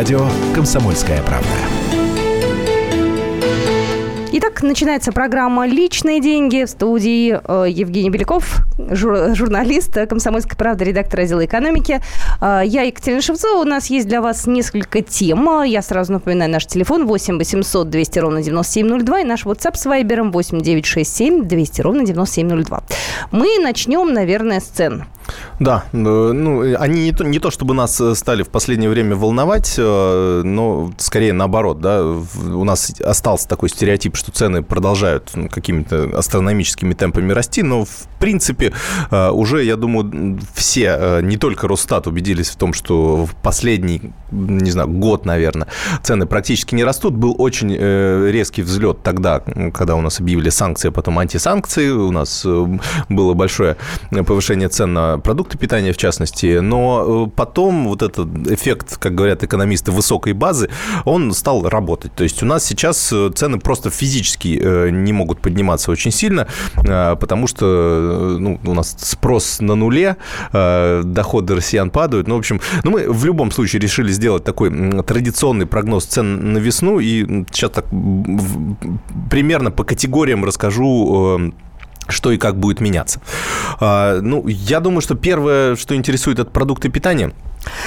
радио «Комсомольская правда». Итак, начинается программа «Личные деньги» в студии э, Евгений Беляков, жур, журналист «Комсомольской правды», редактор раздела экономики. Э, я Екатерина Шевцова. У нас есть для вас несколько тем. Я сразу напоминаю наш телефон 8 800 200 ровно 9702 и наш WhatsApp с Вайбером 8 967 200 ровно 9702. Мы начнем, наверное, с цен. Да, э, ну, они не то, не то чтобы нас э, стали в последнее время волновать, э, но скорее наоборот, да, у нас остался такой стереотип, что цены продолжают ну, какими-то астрономическими темпами расти, но в принципе уже, я думаю, все, не только Росстат, убедились в том, что в последний, не знаю, год, наверное, цены практически не растут. Был очень резкий взлет тогда, когда у нас объявили санкции, а потом антисанкции, у нас было большое повышение цен на продукты питания в частности, но э, потом вот этот эффект, как говорят экономисты, высокой базы, он стал работать. То есть у нас сейчас э, цены просто физически э, не могут подниматься очень сильно, потому что ну, у нас спрос на нуле, доходы россиян падают. Ну, в общем, ну, мы в любом случае решили сделать такой традиционный прогноз цен на весну, и сейчас так примерно по категориям расскажу что и как будет меняться. А, ну, я думаю, что первое, что интересует, это продукты питания –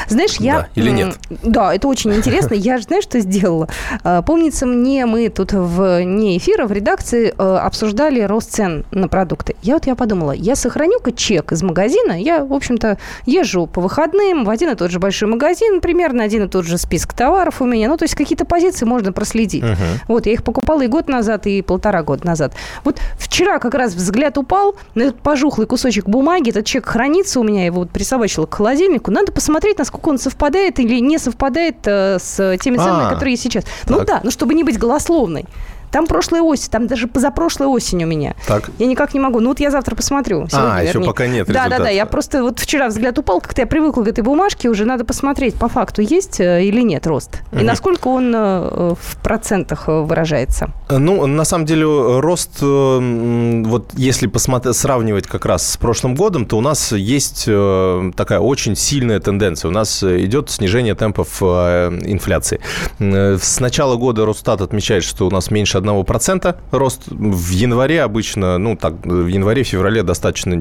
знаешь, я... Да, или нет? Да, это очень интересно. Я же, знаешь, что сделала? А, помнится мне, мы тут в не эфира, в редакции э, обсуждали рост цен на продукты. Я вот я подумала, я сохраню-ка чек из магазина. Я, в общем-то, езжу по выходным в один и тот же большой магазин, примерно один и тот же список товаров у меня. Ну, то есть какие-то позиции можно проследить. Угу. Вот, я их покупала и год назад, и полтора года назад. Вот вчера как раз взгляд упал на этот пожухлый кусочек бумаги, этот чек хранится у меня, его вот присобачила к холодильнику. Надо посмотреть, посмотреть, насколько он совпадает или не совпадает э, с теми ценами, а, которые есть сейчас. Ну. Ну да, ну чтобы не быть голословной. Там прошлая осень, там даже позапрошлая осень у меня. Так. Я никак не могу. Ну вот я завтра посмотрю. Сегодня, а, вернее. еще пока нет Да, да, да. Я просто вот вчера взгляд упал, как-то я привыкла к этой бумажке, уже надо посмотреть по факту, есть э, или нет рост. Угу. И насколько он э, в процентах э, выражается. Ну, на самом деле, рост, вот если посмотреть, сравнивать как раз с прошлым годом, то у нас есть такая очень сильная тенденция. У нас идет снижение темпов инфляции. С начала года Росстат отмечает, что у нас меньше 1% рост. В январе обычно, ну так, в январе-феврале достаточно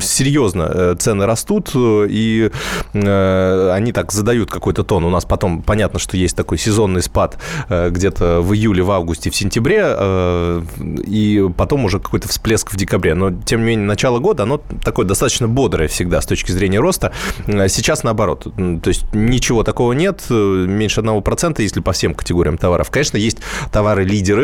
серьезно э, цены растут, и э, они так задают какой-то тон. У нас потом понятно, что есть такой сезонный спад э, где-то в июле, в августе, в сентябре, и потом уже какой-то всплеск в декабре. Но, тем не менее, начало года, оно такое достаточно бодрое всегда с точки зрения роста. Сейчас наоборот. То есть ничего такого нет, меньше 1%, если по всем категориям товаров. Конечно, есть товары-лидеры, Э,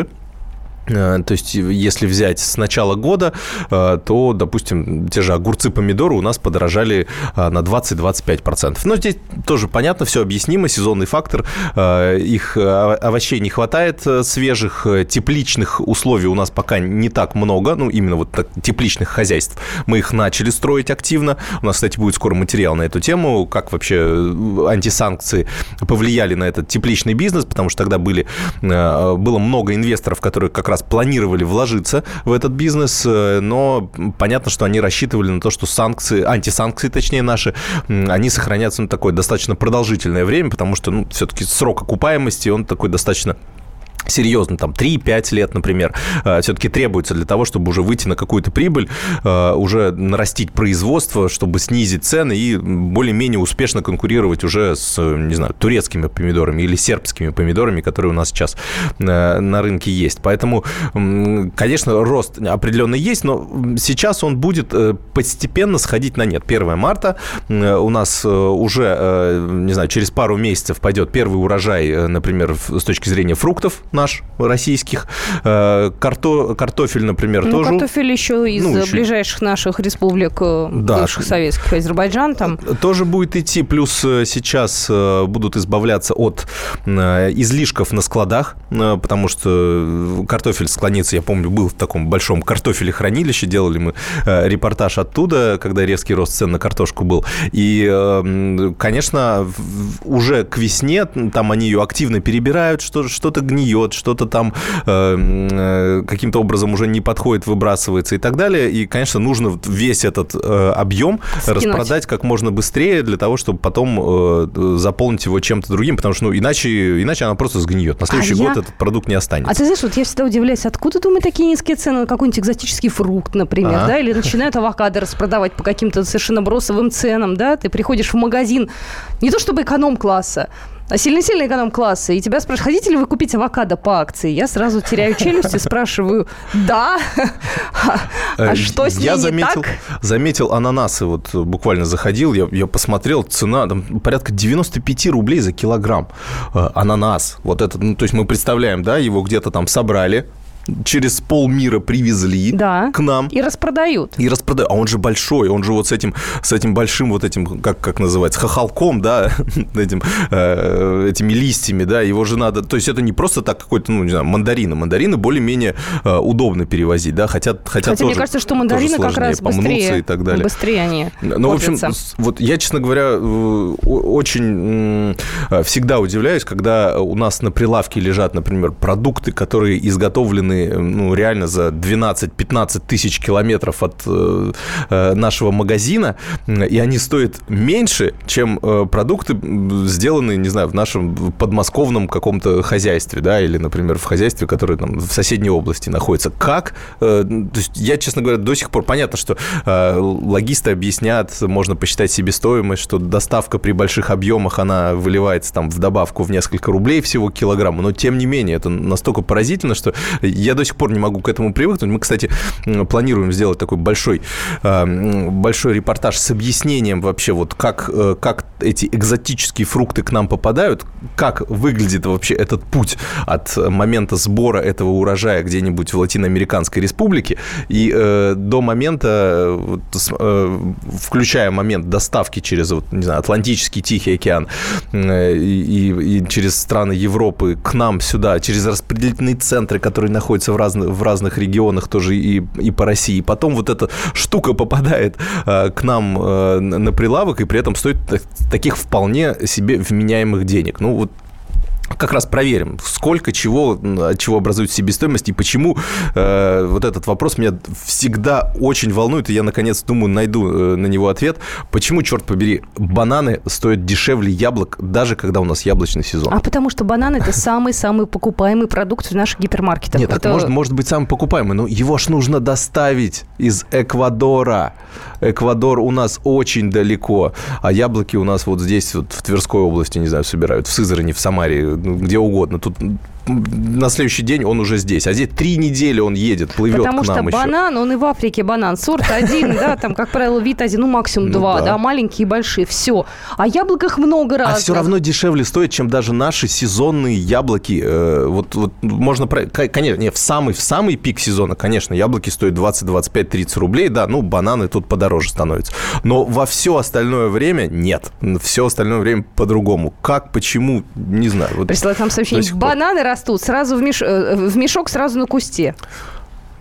то есть, если взять с начала года, э, то, допустим, те же огурцы, помидоры у нас подорожали э, на 20-25%. Но здесь тоже понятно, все объяснимо, сезонный фактор. Их овощей не хватает свежих, тепличных условий у нас пока не так много, ну, именно вот так, тепличных хозяйств. Мы их начали строить активно. У нас, кстати, будет скоро материал на эту тему, как вообще антисанкции повлияли на этот тепличный бизнес, потому что тогда были, было много инвесторов, которые как раз планировали вложиться в этот бизнес, э, но понятно, что они рассчитывали на то, что санкции, антисанкции, точнее, наши, они сохранятся на такое достаточно продолжительное время, потому что, ну, все-таки срок окупаемости, он такой достаточно серьезно, там 3-5 лет, например, э, все-таки требуется для того, чтобы уже выйти на какую-то прибыль, э, уже нарастить производство, чтобы снизить цены и более-менее успешно конкурировать уже с, не знаю, турецкими помидорами или сербскими помидорами, которые у нас сейчас э, на рынке есть. Поэтому, конечно, рост определенно есть, но сейчас он будет постепенно сходить на нет. 1 марта у нас уже, не знаю, через пару месяцев пойдет первый урожай, например, с точки зрения фруктов наш, российских. Э, карто, картофель, например, ну, тоже. картофель еще из ну, еще... ближайших наших республик, э, да. бывших советских, Азербайджан там. Тоже будет идти. Плюс э, сейчас будут избавляться от излишков на складах, потому что картофель склонится, я помню, был в таком большом картофелехранилище, делали мы репортаж оттуда, когда резкий рост цен на картошку был. И, конечно, уже к весне там они ее активно перебирают, что, что-то гниет, гниет, что-то там э, э, каким-то образом уже не подходит, выбрасывается и так далее. И, конечно, нужно весь этот э, объем Скинуть. распродать как можно быстрее для того, чтобы потом э, заполнить его чем-то другим, потому что, ну, иначе, иначе она просто сгниет. На следующий а год я... этот продукт не останется. А ты знаешь, вот я всегда удивляюсь, откуда, думаю, такие низкие цены на какой-нибудь экзотический фрукт, например, а? да, или начинают авокадо распродавать по каким-то совершенно бросовым ценам, да, ты приходишь в магазин, не то чтобы эконом-класса, а сильно-сильно эконом-класса, и тебя спрашивают, хотите ли вы купить авокадо по акции? Я сразу теряю челюсть и спрашиваю, да, а что с ней Я заметил, заметил ананасы, вот буквально заходил, я, я посмотрел, цена там порядка 95 рублей за килограмм. Э, ананас, вот это, ну, то есть мы представляем, да, его где-то там собрали, через полмира привезли да. к нам. И распродают. И распродают. А он же большой, он же вот с этим, с этим большим вот этим, как, как называется, хохолком, да, этим, э, этими листьями, да, его же надо... То есть это не просто так какой-то, ну, не знаю, мандарины. Мандарины более-менее э, удобно перевозить, да, хотя, хотя, хотя тоже, мне кажется, что мандарины как раз быстрее, и так далее. быстрее они Ну, в общем, вот я, честно говоря, э, очень всегда удивляюсь, когда у нас на прилавке лежат, например, продукты, которые изготовлены сделаны ну, реально за 12-15 тысяч километров от э, э, нашего магазина, и они стоят меньше, чем э, продукты, сделанные, не знаю, в нашем подмосковном каком-то хозяйстве, да, или, например, в хозяйстве, которое там в соседней области находится. Как? То есть я, честно говоря, до сих пор понятно, что логисты объяснят, можно посчитать себестоимость, что доставка при больших объемах, она выливается там в добавку в несколько рублей всего килограмма, но тем не менее это настолько поразительно, что я до сих пор не могу к этому привыкнуть. Мы, кстати, планируем сделать такой большой, а, большой репортаж с объяснением вообще, вот как, э, как эти экзотические фрукты к нам попадают, как выглядит вообще этот путь от момента сбора этого урожая где-нибудь в Латиноамериканской республике и э, до момента, э, включая момент доставки через, не знаю, Атлантический Тихий океан и, и через страны Европы к нам сюда, через распределительные центры, которые находятся находится в, разных в разных регионах тоже и, и по России. Потом вот эта штука попадает э, к нам э, на прилавок и при этом стоит таких вполне себе вменяемых денег. Ну, вот как раз проверим, сколько чего, от чего образует себестоимость и почему э, вот этот вопрос меня всегда очень волнует, и я, наконец, думаю, найду э, на него ответ. Почему, черт побери, бананы стоят дешевле яблок, даже когда у нас яблочный сезон? А потому что бананы – это самый-самый покупаемый продукт в наших гипермаркетах. Нет, это... так может, может быть самый покупаемый, но его ж нужно доставить из Эквадора. Эквадор у нас очень далеко, а яблоки у нас вот здесь, вот в Тверской области, не знаю, собирают, в Сызрани, в Самаре, где угодно. Тут на следующий день он уже здесь. А здесь три недели он едет, плывет Потому к нам что еще. банан, он и в Африке банан. Сорт один, да, там, как правило, вид один, ну, максимум ну два, да, маленькие и большие, все. А яблок их много раз. А все равно дешевле стоит, чем даже наши сезонные яблоки. Э, вот, вот можно, конечно, не, в самый, в самый пик сезона, конечно, яблоки стоят 20, 25, 30 рублей, да, ну, бананы тут подороже становятся. Но во все остальное время нет. Все остальное время по-другому. Как, почему, не знаю. Вот Присылают нам сообщение, бананы растут сразу в, меш... Э, в мешок, сразу на кусте.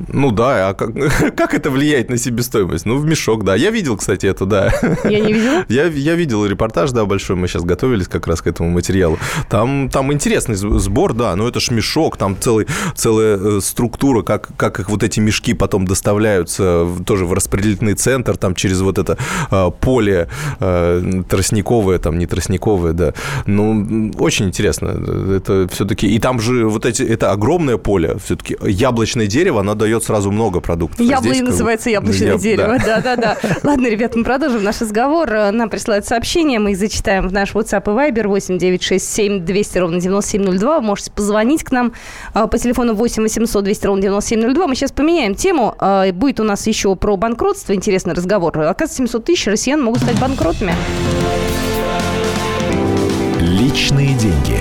Ну да, а как, как это влияет на себестоимость? Ну, в мешок, да. Я видел, кстати, это, да. Я не видел? Я, я видел репортаж, да, большой, мы сейчас готовились как раз к этому материалу. Там, там интересный сбор, да, но это ж мешок, там целый, целая э, структура, как, как их вот эти мешки потом доставляются тоже в распределительный центр, там через вот это э, поле э, тростниковое, там не тростниковое, да. Ну, очень интересно. Это все-таки... И там же вот эти... Это огромное поле, все-таки яблочное дерево, оно дает дает сразу много продуктов. Яблони здесь, называется яблочное яб... дерево. Да-да-да. Ладно, ребят, мы продолжим наш разговор. Нам присылают сообщения, мы их зачитаем в наш WhatsApp и Viber 8 967 200 ровно 9702. Вы можете позвонить к нам а, по телефону 8 800 200 ровно 9702. Мы сейчас поменяем тему. А, будет у нас еще про банкротство интересный разговор. Оказывается, 700 тысяч россиян могут стать банкротами. Личные деньги.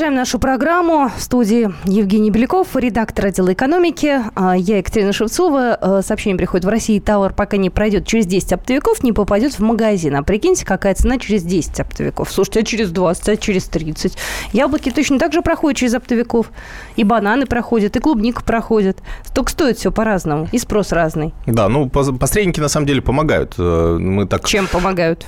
Продолжаем нашу программу. В студии Евгений Беляков, редактор отдела экономики. А Я Екатерина Шевцова. Э, Сообщение приходит в России. Товар пока не пройдет через 10 оптовиков, не попадет в магазин. А прикиньте, какая цена через 10 оптовиков. Слушайте, а через 20, а через 30. Яблоки точно так же проходят через оптовиков. И бананы проходят, и клубника проходит. Только стоит все по-разному. И спрос разный. Да, ну, пос- посредники на самом деле помогают. Э, Мы так Чем помогают?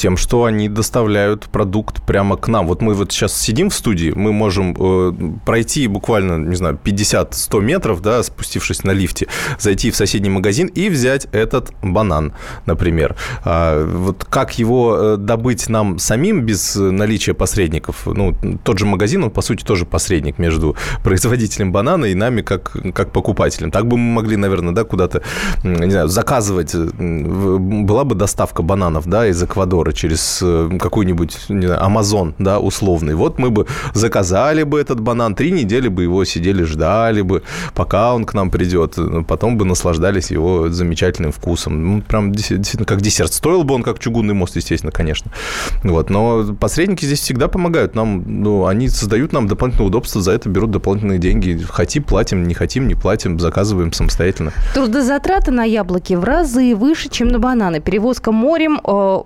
Тем, что они доставляют продукт прямо к нам. Вот мы вот сейчас сидим в студии, мы можем э, пройти буквально, не знаю, 50-100 метров, да, спустившись на лифте, зайти в соседний магазин и взять этот банан, например. А, вот как его э, добыть нам самим без наличия посредников? Ну, тот же магазин, он, по сути, тоже посредник между производителем банана и нами, как, как покупателем. Так бы мы могли, наверное, да, куда-то, не знаю, заказывать. в- Была бы доставка бананов, да, из Эквадора через э, какой-нибудь, не Амазон, да, условный. Вот мы бы заказали бы этот банан, три недели бы его сидели, ждали бы, пока он к нам придет. Потом бы наслаждались его замечательным вкусом. Ну, прям действительно как десерт. Стоил бы он как чугунный мост, естественно, конечно. Вот. Но посредники здесь всегда помогают нам. Ну, они создают нам дополнительное удобство, за это берут дополнительные деньги. Хотим, платим, не хотим, не платим, заказываем самостоятельно. Трудозатраты на яблоки в разы выше, чем на бананы. Перевозка морем, э,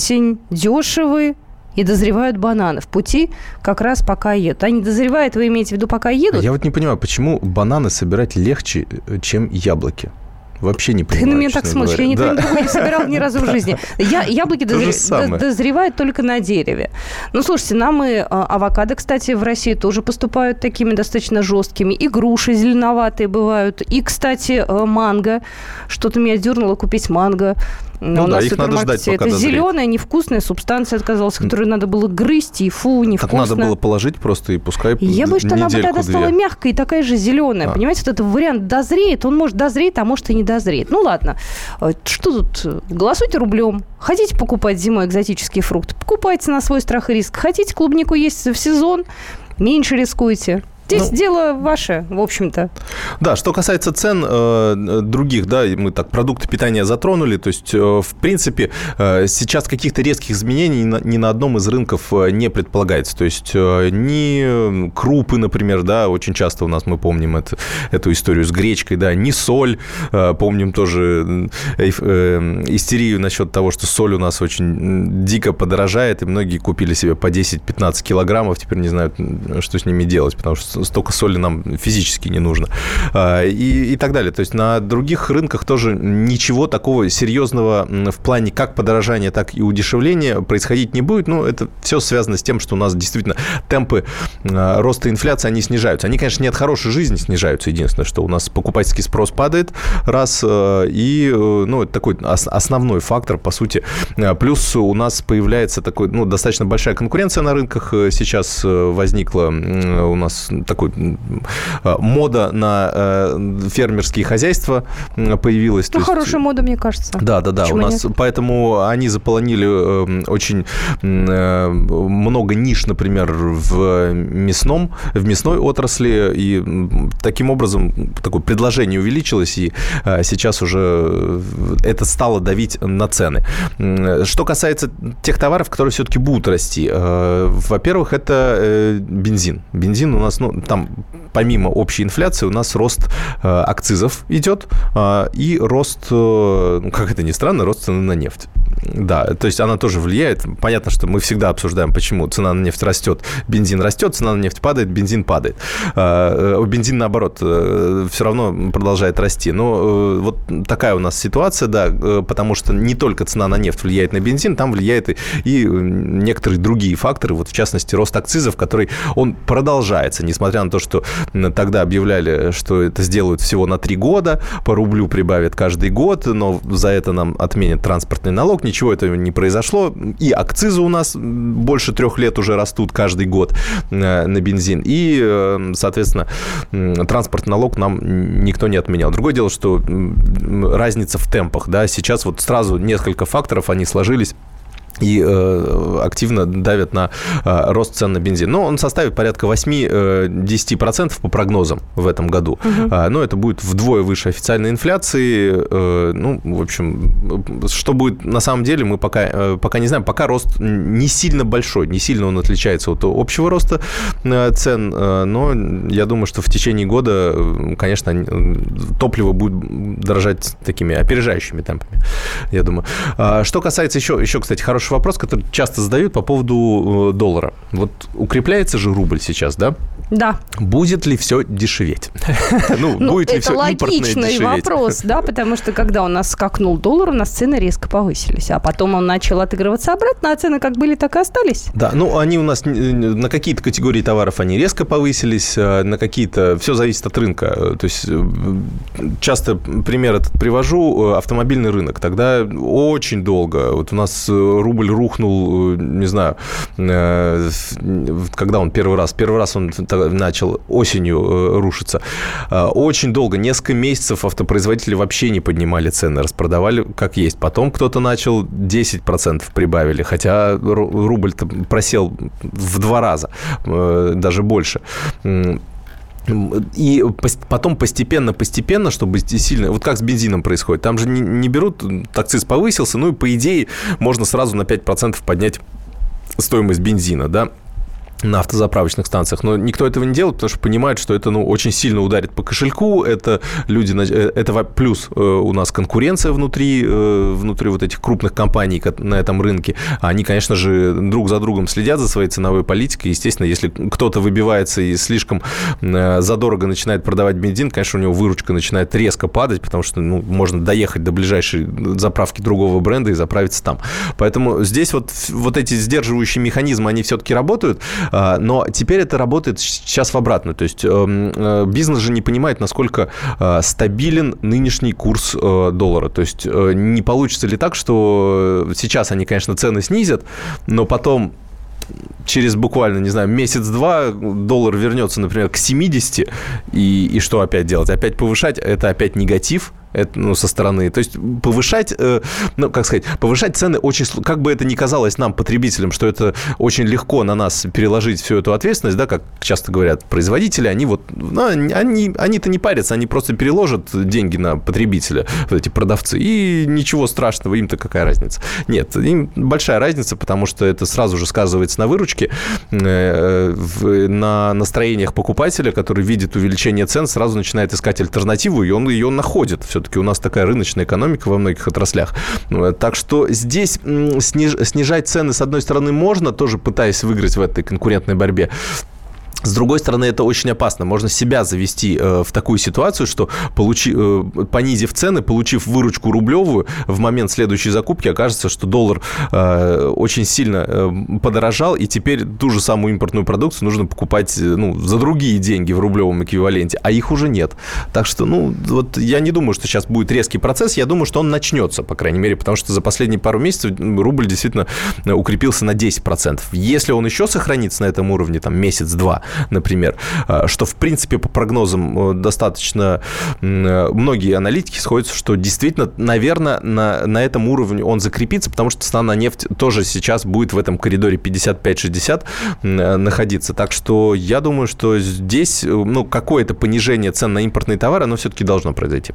осень, дешевые и дозревают бананы. В пути как раз пока едут. Они дозревают, вы имеете в виду, пока едут? Я вот не понимаю, почему бананы собирать легче, э, чем яблоки? Вообще не Ты понимаю. на меня так смотришь, я говоря. никогда Да. никого не собирал ни разу в жизни. Я, яблоки То же дозре- самое. до- дозревают только на дереве. Ну, слушайте, нам и а, авокадо, кстати, в России тоже поступают такими достаточно жесткими. И груши зеленоватые бывают. И, кстати, э, манго. Что-то меня дернуло купить манго. Ну у да, нас в их надо ждать, пока Это дозреет. зеленая, невкусная субстанция отказалась, которую надо было грызть, и фу, Так невкусно. надо было положить просто и пускай Я боюсь, что она бы тогда стала мягкой и такая же зеленая. А. Понимаете, вот этот вариант дозреет, он может дозреть, а может и не дозреет. Ну ладно, Э, что тут? Голосуйте рублем. Хотите покупать зимой экзотические фрукты? Покупайте на свой страх и риск. Хотите клубнику есть в сезон? Меньше рискуйте. Здесь Ну. дело ваше, в общем-то. Да, что касается цен э, других, да, мы так продукты питания затронули, то есть, э, в принципе, э, сейчас каких-то резких изменений ни на, ни на одном из рынков э, не предполагается. То есть, э, ни крупы, например, да, очень часто у нас мы помним это, эту историю с гречкой, да, ни соль, э, помним тоже э, э, истерию насчет того, что соль у нас очень дико подорожает, и многие купили себе по 10-15 килограммов, теперь не знают, что с ними делать, потому что столько соли нам физически не нужно. А, И, и так далее. То есть на других рынках тоже ничего такого серьезного в плане как подорожания, так и удешевления происходить не будет. Ну, это все связано с тем, что у нас действительно темпы а, роста инфляции, они снижаются. Они, конечно, не от хорошей жизни снижаются. Единственное, что у нас покупательский спрос падает, раз, э, и, э, ну, это такой ос- основной фактор, по сути. А, Плюс у нас появляется такой, ну, достаточно большая конкуренция на рынках э, сейчас э, возникла. У нас такой а, мода на э, фермерские хозяйства появилась. Ну, есть- хорошая мода, мне кажется. да, да, да. У Почему нас нет? поэтому они заполонили э, очень э, много ниш, например, в мясном, в мясной отрасли, и таким образом такое предложение увеличилось, и э, сейчас уже э, это стало давить на цены. Что касается тех товаров, которые все-таки будут расти, во-первых, это бензин. Бензин у нас, ну, там помимо общей инфляции у нас рост э, акцизов идет э, и рост, э, ну, как это ни странно, рост цены на нефть. Да, то есть она тоже влияет. Понятно, что мы всегда обсуждаем, почему цена на нефть растет, бензин растет, цена на нефть падает, бензин падает. Э, э, Бензин, наоборот, все равно продолжает расти. Но э, вот такая у нас ситуация, да, э, потому что не только цена на нефть влияет на бензин, там влияет и, некоторые другие факторы, вот в частности рост акцизов, который он продолжается, несмотря на то, что тогда объявляли, что это сделают всего на три года, по рублю прибавят каждый год, но за это нам отменят транспортный налог, ничего этого не произошло, и акцизы у нас больше трех лет уже растут каждый год э, на бензин, и, э, соответственно, транспортный налог нам никто не отменял. Другое дело, что разница в темпах, да, сейчас вот сразу несколько факторов, они сложились и э, активно давят на э, рост цен на бензин. Но он составит порядка 8-10% э, по прогнозам в этом году. Угу. Э, но это будет вдвое выше официальной инфляции. Э, ну, в общем, что будет на самом деле, мы пока, э, пока не знаем. Пока рост не сильно большой, не сильно он отличается от общего роста э, цен. Э, но я думаю, что в течение года, конечно, топливо будет дорожать такими опережающими темпами, я думаю. А, что касается еще, еще кстати, хорошего хороший вопрос, который часто задают по поводу э, доллара. Вот укрепляется же рубль сейчас, да? Да. Будет ли все дешеветь? Ну, ну будет ли все логичный вопрос, да, потому что когда у нас скакнул доллар, у нас цены резко повысились, а потом он начал отыгрываться обратно, а цены как были, так и остались. Да, ну они у нас на какие-то категории товаров они резко повысились, а на какие-то все зависит от рынка. То есть э, часто пример этот привожу э, автомобильный рынок. Тогда очень долго. Вот у нас рубль рубль рухнул, э, не знаю, э, когда он первый раз, первый раз он начал осенью э, рушиться. Очень долго, несколько месяцев автопроизводители вообще не поднимали цены, распродавали как есть. Потом кто-то начал 10% прибавили, хотя рубль просел в два раза, даже больше. И потом постепенно-постепенно, чтобы сильно... Вот как с бензином происходит. Там же не, не берут... Акциз повысился, ну и по идее можно сразу на 5% поднять стоимость бензина, да? На автозаправочных станциях. Но никто этого не делает, потому что понимает, что это ну, очень сильно ударит по кошельку. Это люди, э, это плюс э, у нас конкуренция внутри, э, внутри вот этих крупных компаний на этом рынке. Они, конечно же, друг за другом следят за своей ценовой политикой. Естественно, если кто-то выбивается и слишком задорого начинает продавать бензин, конечно, у него выручка начинает резко падать, потому что ну, можно доехать до ближайшей заправки другого бренда и заправиться там. Поэтому здесь вот, вот эти сдерживающие механизмы, они все-таки работают. А, но теперь это работает сейчас в обратную. То есть эм, э, бизнес же не понимает, насколько э, стабилен нынешний курс э, доллара. То есть не получится ли так, что сейчас они, конечно, цены снизят, но потом через буквально, не знаю, месяц-два доллар вернется, например, к 70, и, и что опять делать? Опять повышать? Это опять негатив, это, ну, со стороны. То есть повышать, э, ну, как сказать, повышать цены очень, как бы это ни казалось нам, потребителям, что это очень легко на нас переложить всю эту ответственность, да, как часто говорят производители, они вот, ну, они, они-то не парятся, они просто переложат деньги на потребителя, вот эти продавцы, и ничего страшного, им-то какая разница. Нет, им большая разница, потому что это сразу же сказывается на выручке, э, на настроениях покупателя, который видит увеличение цен, сразу начинает искать альтернативу, и он ее находит все все-таки у нас такая рыночная экономика во многих отраслях. Ну, так что здесь сниж, снижать цены, с одной стороны, можно, тоже пытаясь выиграть в этой конкурентной борьбе. С другой стороны, это очень опасно. Можно себя завести э, в такую ситуацию, что получи, э, понизив цены, получив выручку рублевую, в момент следующей закупки окажется, что доллар э, очень сильно э, подорожал, и теперь ту же самую импортную продукцию нужно покупать э, ну, за другие деньги в рублевом эквиваленте, а их уже нет. Так что, ну, вот я не думаю, что сейчас будет резкий процесс, я думаю, что он начнется, по крайней мере, потому что за последние пару месяцев рубль действительно э, укрепился на 10%. Если он еще сохранится на этом уровне, там, месяц-два, например, а, что, в принципе, по прогнозам э, достаточно э, многие аналитики сходятся, что действительно, наверное, на, на этом уровне он закрепится, потому что цена на нефть тоже сейчас будет в этом коридоре 55-60 э, находиться. Так что я думаю, что здесь ну, какое-то понижение цен на импортные товары, оно все-таки должно произойти.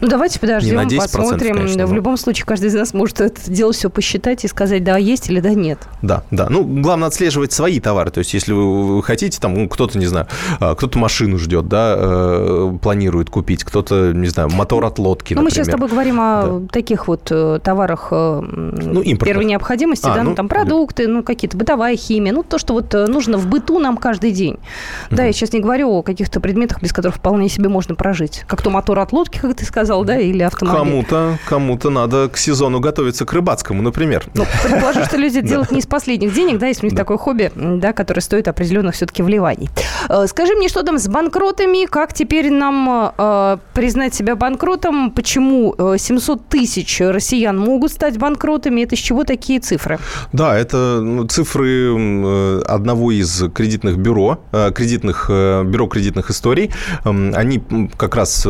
Ну, давайте подождем, 10%, посмотрим. Конечно, в любом случае, каждый из нас может это дело все посчитать и сказать, да, есть или да, нет. Да, да. Ну, главное отслеживать свои товары. То есть, если вы хотите, там, ну, кто-то, не знаю, а, кто-то машину ждет, да, э, планирует купить, кто-то, не знаю, мотор от лодки, Ну, мы сейчас с тобой говорим о да. таких вот э, товарах э, ну, первой необходимости, а, да, ну, ну, там продукты, ну, какие-то бытовая химия, ну, то, что вот нужно в быту нам каждый день. Mm-hmm. Да, я сейчас не говорю о каких-то предметах, без которых вполне себе можно прожить. Как то мотор от лодки, как ты сказал, да, или автомобиль. Кому-то, кому-то надо к сезону готовиться к рыбацкому, например. Ну, предположу, что люди делают не из последних денег, да, если у них такое хобби, да, которое стоит определенных все-таки вливаний. Э, скажи мне, что там с банкротами, как теперь нам э, признать себя банкротом, почему 700 э, тысяч россиян могут стать банкротами, это с чего такие цифры? Да, это ну, цифры одного из кредитных бюро, кредитных, бюро кредитных историй. Эм, они как раз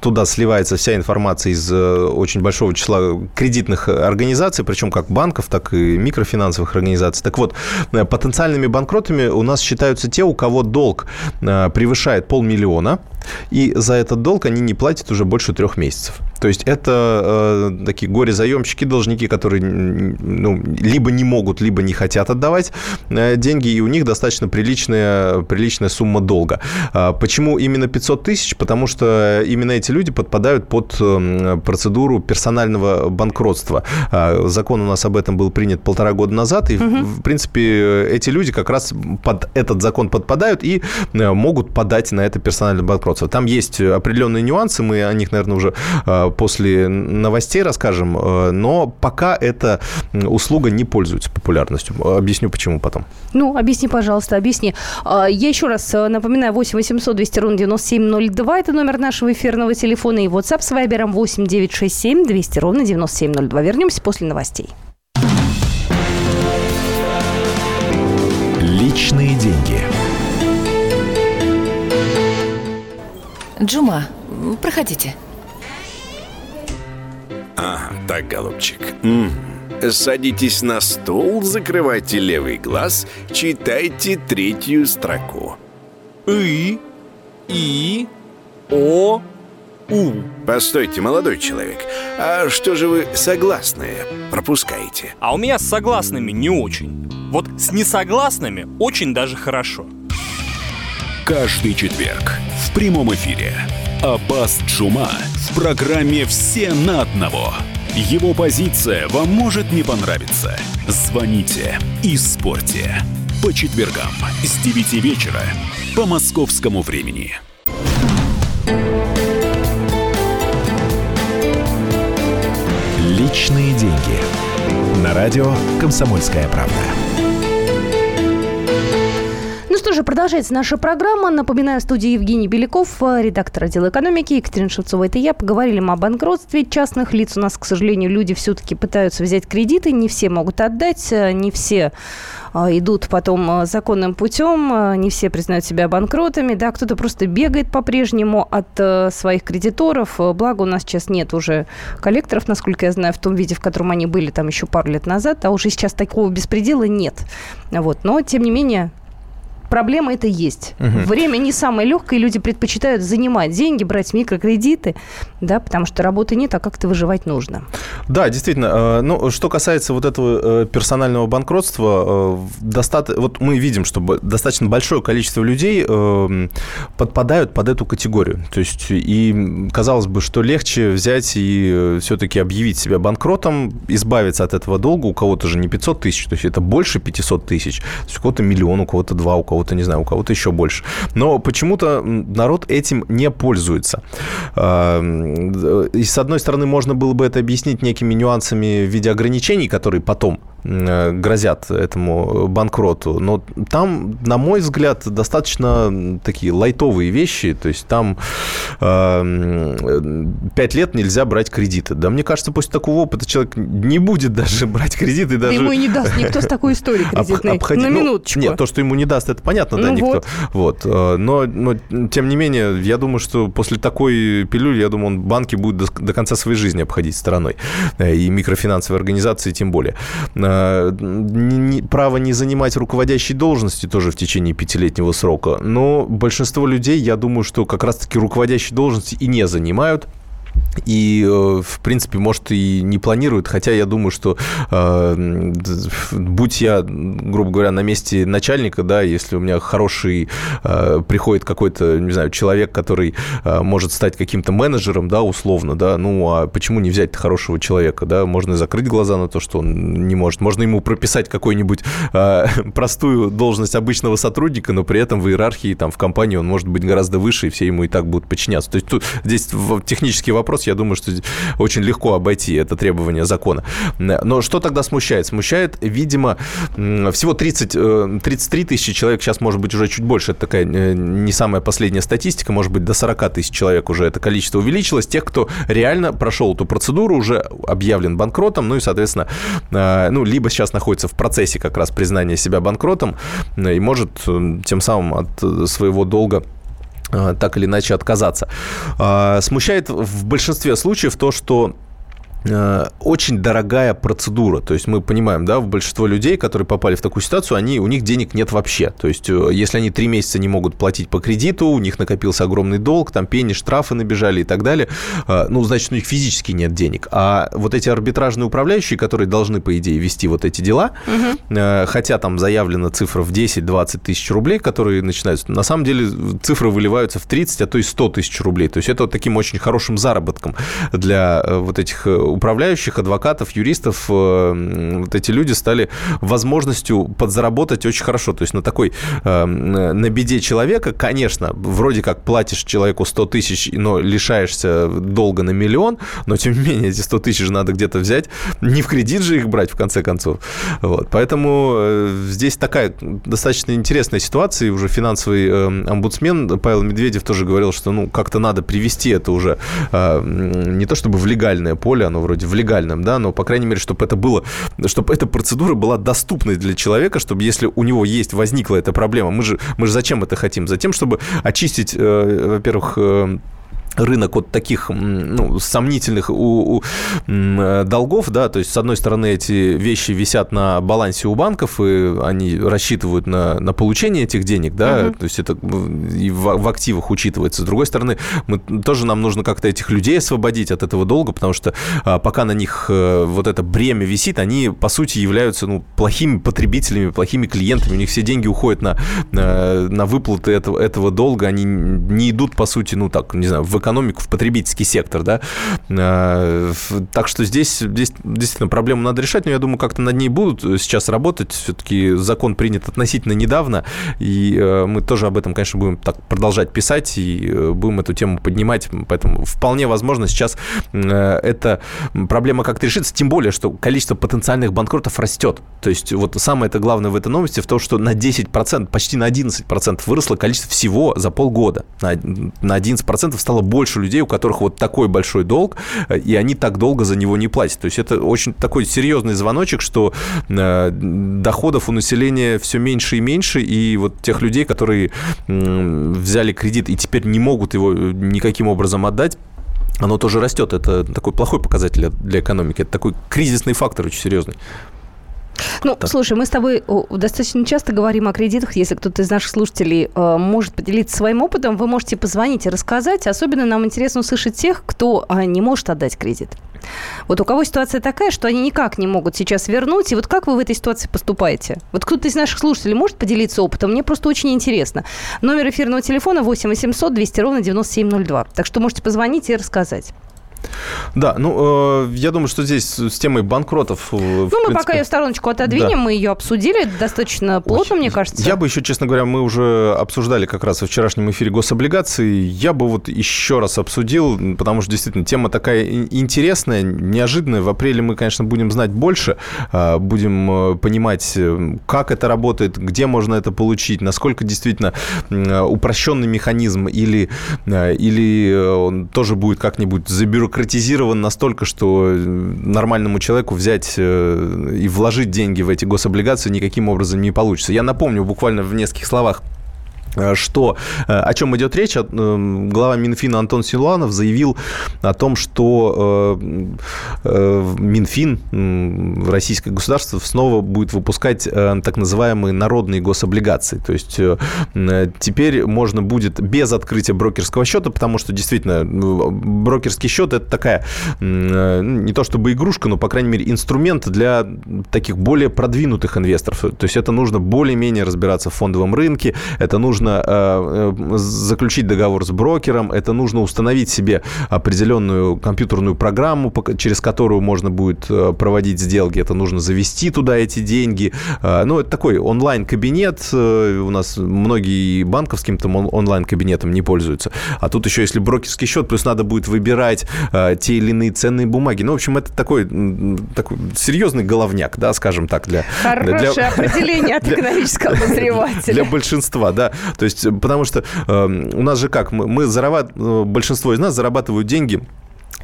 туда сливается вся информация из очень большого числа кредитных организаций, причем как банков, так и микрофинансовых организаций. Так вот, потенциальными банкротами у нас считаются те, у кого долг превышает полмиллиона, и за этот долг они не платят уже больше трех месяцев. То есть это э, такие горе-заемщики, должники, которые ну, либо не могут, либо не хотят отдавать э, деньги, и у них достаточно приличная, приличная сумма долга. А почему именно 500 тысяч? Потому что именно эти люди подпадают под э, процедуру персонального банкротства. А, закон у нас об этом был принят полтора года назад, и, угу. в принципе, эти люди как раз под этот закон подпадают и э, могут подать на это персональное банкротство. Там есть определенные нюансы, мы о них, наверное, уже э, после новостей расскажем, э, но пока эта услуга не пользуется популярностью. Объясню, почему потом. Ну, объясни, пожалуйста, объясни. А, я еще раз напоминаю, 8 800 200 ровно 9702, это номер нашего эфирного телефона, и WhatsApp с вайбером 8 967 200 ровно 9702. Вернемся после новостей. Личные деньги. Джума, проходите. А, так, голубчик. М -м. Садитесь на стул, закрывайте левый глаз, читайте третью строку. И, И, О, У. Постойте, молодой человек, а что же вы согласные пропускаете? А у меня с согласными не очень. Вот с несогласными очень даже хорошо. Каждый четверг прямом эфире Аббас Джума в программе «Все на одного». Его позиция вам может не понравиться. Звоните и спорьте. По четвергам с 9 вечера по московскому времени. Личные деньги. На радио «Комсомольская правда». Что же, продолжается наша программа. Напоминаю, в студии Евгений Беляков, э, редактор отдела экономики, Екатерина Шевцова, это я. Поговорили мы о банкротстве частных лиц. У нас, к сожалению, люди все-таки пытаются взять кредиты, не все могут отдать, э, не все э, идут потом законным путем, не все признают себя банкротами, да, кто-то просто бегает по-прежнему от своих кредиторов, благо у нас сейчас нет уже коллекторов, насколько я знаю, в том виде, в котором они были там еще пару лет назад, а уже сейчас такого беспредела нет, вот, но тем не менее проблема это есть. Угу. Время не самое легкое, люди предпочитают занимать деньги, брать микрокредиты, да, потому что работы нет, а как-то выживать нужно. Да, действительно. Э, ну, что касается вот этого э, персонального банкротства, э, достаточно, вот мы видим, что достаточно большое количество людей подпадают под эту категорию. То есть, и казалось бы, что легче взять и все-таки объявить себя банкротом, избавиться от этого долга. У кого-то же не 500 тысяч, то есть это больше 500 тысяч. То есть у кого-то миллион, у кого-то два, у кого кого-то, не знаю, у кого-то еще больше. Но почему-то народ этим не пользуется. А, и, с одной стороны, можно было бы это объяснить некими нюансами в виде ограничений, которые потом Э, грозят этому банкроту. Но там, на мой взгляд, достаточно такие лайтовые вещи. То есть там э, лет нельзя брать кредиты. Да, мне кажется, после такого опыта человек не будет даже брать кредиты. Даже... Ему и не даст никто с такой историей кредитной. Об, обходи... На ну, минуточку. Нет, то, что ему не даст, это понятно, да, ну никто. Вот. вот. Э, но, но, тем не менее, я думаю, что после такой пилюли, я думаю, он банки будет до, до конца своей жизни обходить стороной. И микрофинансовые организации тем более. Э, право не занимать руководящей должности тоже в течение пятилетнего срока. Но большинство людей, я думаю, что как раз-таки руководящие должности и не занимают и, э, в принципе, может, и не планирует, хотя я думаю, что э, будь я, грубо говоря, на месте начальника, да, если у меня хороший, э, приходит какой-то, не знаю, человек, который э, может стать каким-то менеджером, да, условно, да, ну, а почему не взять хорошего человека, да, можно закрыть глаза на то, что он не может, можно ему прописать какую-нибудь э, простую должность обычного сотрудника, но при этом в иерархии, там, в компании он может быть гораздо выше, и все ему и так будут подчиняться. То есть тут здесь технический вопрос, я думаю, что очень легко обойти это требование закона. Но что тогда смущает? Смущает, видимо, всего 30, 33 э, тысячи человек, сейчас может быть уже чуть больше, это такая э, не самая последняя статистика, может быть до 40 тысяч человек уже это количество увеличилось, тех, кто реально прошел эту процедуру, уже объявлен банкротом, ну и, соответственно, э, ну, либо сейчас находится в процессе как раз признания себя банкротом и может тем самым от своего долга так или иначе отказаться. Смущает в большинстве случаев то, что Э, очень дорогая процедура. То есть мы понимаем, да, в большинство людей, которые попали в такую ситуацию, они, у них денег нет вообще. То есть э, если они три месяца не могут платить по кредиту, у них накопился огромный долг, там пени, штрафы набежали и так далее, э, ну, значит, у них физически нет денег. А вот эти арбитражные управляющие, которые должны, по идее, вести вот эти дела, угу. хотя там заявлена цифра в 10-20 тысяч рублей, которые начинаются, на самом деле цифры выливаются в 30, а то и 100 тысяч рублей. То есть это вот таким очень хорошим заработком для вот этих управляющих, адвокатов, юристов, э, вот эти люди стали возможностью подзаработать очень хорошо. То есть на такой, э, на беде человека, конечно, вроде как платишь человеку 100 тысяч, но лишаешься долга на миллион, но тем не менее эти 100 тысяч надо где-то взять, не в кредит же их брать в конце концов. Вот. Поэтому э, здесь такая достаточно интересная ситуация, и уже финансовый омбудсмен Павел Медведев тоже говорил, что ну как-то надо привести это уже не то чтобы в легальное поле, оно вроде в легальном, да, но, по крайней мере, чтобы это было, чтобы эта процедура была доступной для человека, чтобы если у него есть, возникла эта проблема, мы же, мы же зачем это хотим? Затем, чтобы очистить, э, во-первых, э, рынок от таких ну, сомнительных у, у, э, долгов, да, то есть, с одной стороны, эти вещи висят на балансе у банков, и они рассчитывают на, на получение этих денег, да, угу. то есть это и в, в активах учитывается. С другой стороны, мы, тоже нам нужно как-то этих людей освободить от этого долга, потому что а, пока на них а, вот это бремя висит, они, по сути, являются, ну, плохими потребителями, плохими клиентами, у них все деньги уходят на, на, на выплаты этого, этого долга, они не идут, по сути, ну, так, не знаю, в экономику, в потребительский сектор, да. А, так что здесь, здесь действительно проблему надо решать, но я думаю, как-то над ней будут сейчас работать. Все-таки закон принят относительно недавно, и э, мы тоже об этом, конечно, будем так продолжать писать и э, будем эту тему поднимать. Поэтому вполне возможно сейчас э, эта проблема как-то решится, тем более, что количество потенциальных банкротов растет. То есть вот самое это главное в этой новости в том, что на 10%, почти на 11% выросло количество всего за полгода. На 11% стало больше больше людей, у которых вот такой большой долг, и они так долго за него не платят. То есть это очень такой серьезный звоночек, что э, доходов у населения все меньше и меньше, и вот тех людей, которые взяли кредит и теперь не могут его никаким образом отдать, оно тоже растет. Это такой плохой показатель для экономики. Это такой кризисный фактор очень серьезный. Ну, так. слушай, мы с тобой достаточно часто говорим о кредитах. Если кто-то из наших слушателей э, может поделиться своим опытом, вы можете позвонить и рассказать. Особенно нам интересно услышать тех, кто э, не может отдать кредит. Вот у кого ситуация такая, что они никак не могут сейчас вернуть, и вот как вы в этой ситуации поступаете? Вот кто-то из наших слушателей может поделиться опытом? Мне просто очень интересно. Номер эфирного телефона 8 800 200 ровно 9702. Так что можете позвонить и рассказать. Да, ну, э, я думаю, что здесь с темой банкротов... Э, ну, принципе... мы пока ее в стороночку отодвинем, да. мы ее обсудили достаточно плотно, Очень. мне кажется. Я бы еще, честно говоря, мы уже обсуждали как раз во вчерашнем эфире гособлигации, я бы вот еще раз обсудил, потому что действительно тема такая интересная, неожиданная. В апреле мы, конечно, будем знать больше, э, будем э, понимать, как это работает, где можно это получить, насколько действительно упрощенный механизм или, или он тоже будет как-нибудь забюрократизирован бюрократизирован настолько, что нормальному человеку взять э, и вложить деньги в эти гособлигации никаким образом не получится. Я напомню буквально в нескольких словах Э, что, э, о чем идет речь? Э, глава Минфина Антон Силуанов заявил о том, что Минфин, российское государство, снова будет выпускать так называемые народные гособлигации. То есть теперь можно будет без открытия брокерского счета, потому что действительно брокерский счет это такая не то чтобы игрушка, но, по крайней мере, инструмент для таких более продвинутых инвесторов. То есть это нужно более-менее разбираться в фондовом рынке, это нужно нужно э, э, заключить договор с брокером, это нужно установить себе определенную компьютерную программу, через которую можно будет э, проводить сделки, это нужно завести туда эти деньги. Ну, это такой онлайн-кабинет, у нас многие банковским там онлайн-кабинетом не пользуются. А тут еще, если брокерский счет, плюс надо будет выбирать те или иные ценные бумаги. Ну, в общем, это такой, такой серьезный головняк, да, скажем так, для... Хорошее для, определение от экономического обозревателя. Для большинства, да. То есть, потому что э, у нас же как, мы, мы зарабатываем, большинство из нас зарабатывают деньги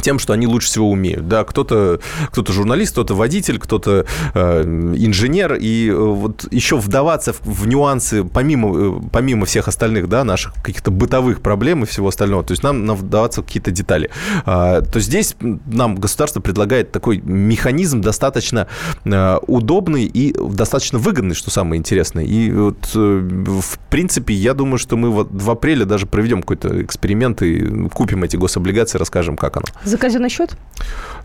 тем, что они лучше всего умеют. Да, кто-то кто журналист, кто-то водитель, кто-то э, инженер. И э, вот еще вдаваться в, в нюансы, помимо, э, помимо всех остальных, да, наших каких-то бытовых проблем и всего остального, то есть нам, нам вдаваться в какие-то детали. А, то здесь нам государство предлагает такой механизм достаточно э, удобный и достаточно выгодный, что самое интересное. И вот, э, в принципе, я думаю, что мы вот в апреле даже проведем какой-то эксперимент и купим эти гособлигации, расскажем, как оно. За казенный счет?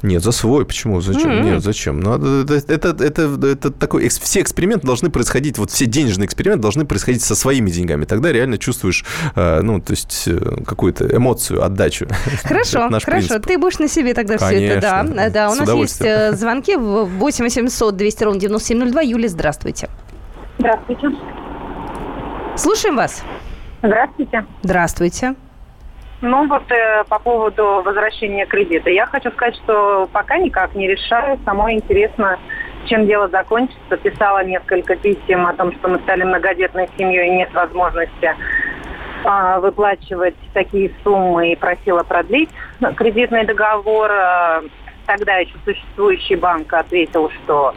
Нет, за свой. Почему? Зачем? Mm-hmm. Нет, зачем? Надо, это, это, это, это такой... Все эксперименты должны происходить, вот все денежные эксперименты должны происходить со своими деньгами. Тогда реально чувствуешь, э, ну, то есть э, какую-то эмоцию, отдачу. Хорошо, хорошо. Принцип. Ты будешь на себе тогда Конечно. все это. Да, да. У нас есть э, звонки в 8 800 200 ровно 9702. Юлия, здравствуйте. Здравствуйте. Слушаем вас. Здравствуйте. Здравствуйте. Ну вот э, по поводу возвращения кредита. Я хочу сказать, что пока никак не решаю. Самое интересно, чем дело закончится. Писала несколько писем о том, что мы стали многодетной семьей и нет возможности э, выплачивать такие суммы и просила продлить кредитный договор. Э, тогда еще существующий банк ответил, что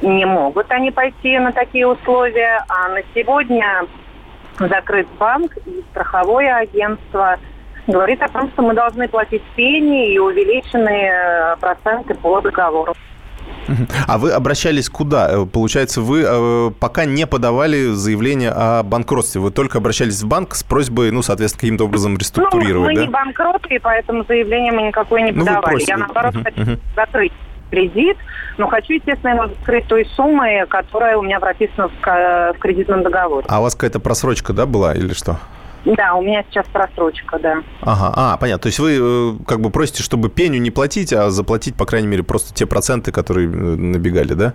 не могут они пойти на такие условия. А на сегодня закрыт банк и страховое агентство – говорит о том, что мы должны платить пени и увеличенные э, проценты по договору. А вы обращались куда? Э, получается, вы э, пока не подавали заявление о банкротстве. Вы только обращались в банк с просьбой, ну, соответственно, каким-то образом реструктурировать, ну, мы да? не банкроты, поэтому заявление мы никакое не подавали. Ну, просите... Я, наоборот, uh-huh, хочу uh-huh. закрыть кредит, но хочу, естественно, его закрыть той суммой, которая у меня прописана в кредитном договоре. А у вас какая-то просрочка, да, была или что? Да, у меня сейчас просрочка, да. Ага, а, понятно. То есть вы э, как бы просите, чтобы пеню не платить, а заплатить, по крайней мере, просто те проценты, которые э, набегали, да?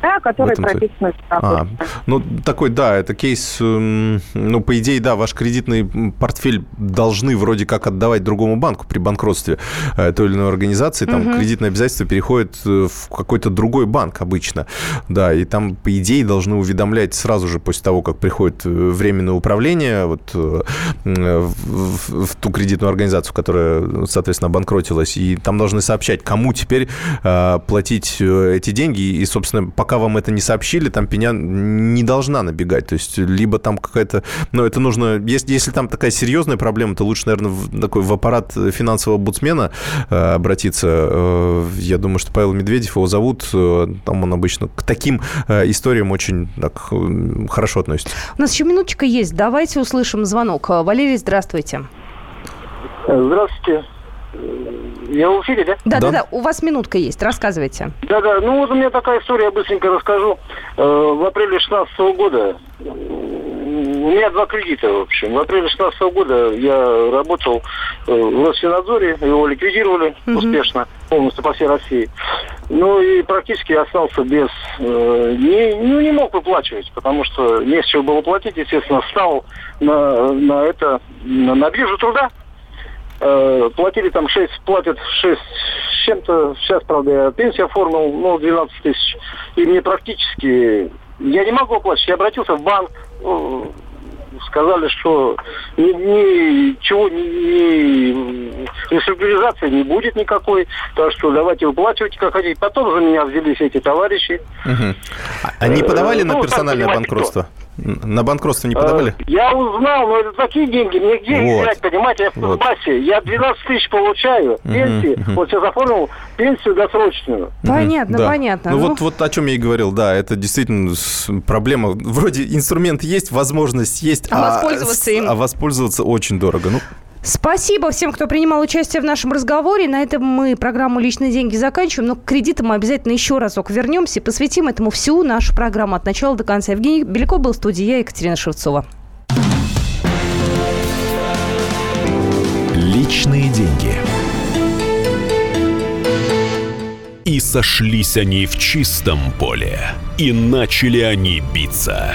Да, которые прописаны в а, Ну, такой, да, это кейс, эм, ну, по идее, да, ваш кредитный портфель должны вроде как отдавать другому банку при банкротстве э, той или иной организации. Там угу. кредитное обязательство переходит э, в какой-то другой банк обычно. Да, и там, по идее, должны уведомлять сразу же после того, как приходит э, временное управление вот, в, в ту кредитную организацию, которая, соответственно, обанкротилась. И там должны сообщать, кому теперь платить эти деньги. И, собственно, пока вам это не сообщили, там пеня не должна набегать. То есть, либо там какая-то... Но это нужно... Если, если там такая серьезная проблема, то лучше, наверное, в, такой, в аппарат финансового бутсмена э, обратиться. Э, я думаю, что Павел Медведев его зовут. Э, там он обычно к таким э, историям очень так, э, хорошо относится. У нас еще минуточка есть. Давайте услышим звонок. Валерий, здравствуйте. Здравствуйте. Я в эфире, да? Да, да, да, у вас минутка есть, рассказывайте. Да, да, ну вот у меня такая история, я быстренько расскажу. Э, в апреле 16 года у меня два кредита, в общем. В апреле 16 года я работал э, в Росфинадзоре, его ликвидировали угу. успешно, полностью по всей России. Ну и практически остался без... Э, не, ну, не мог выплачивать, потому что не с чего было платить, естественно, стал на, на это, на, на биржу труда, Э, платили там 6, платят 6 с чем-то. Сейчас, правда, я пенсию оформил, ну, 12 тысяч. И мне практически... Я не могу оплачивать. Я обратился в банк, ну, сказали, что ни, ничего, ни, ни реструктуризации не будет никакой, так что давайте выплачивайте как хотите. Потом за меня взялись эти товарищи. Угу. Они подавали э, на ну, персональное банкротство? Кто? На банкротство не подавали? Э, я узнал, но это такие деньги, мне где вот. взять, понимаете, я в вот. Басе, я 12 тысяч получаю пенсии, uh-huh, вот сейчас оформил пенсию досрочную. Понятно, да. понятно. Ну, ну вот, вот о чем я и говорил, да, это действительно проблема. Вроде инструмент есть, возможность есть, а, а воспользоваться им. А воспользоваться очень дорого. Ну, Спасибо всем, кто принимал участие в нашем разговоре. На этом мы программу «Личные деньги» заканчиваем. Но к кредитам мы обязательно еще разок вернемся и посвятим этому всю нашу программу от начала до конца. Евгений Беляков был в студии, я Екатерина Шевцова. Личные деньги. И сошлись они в чистом поле. И начали они биться.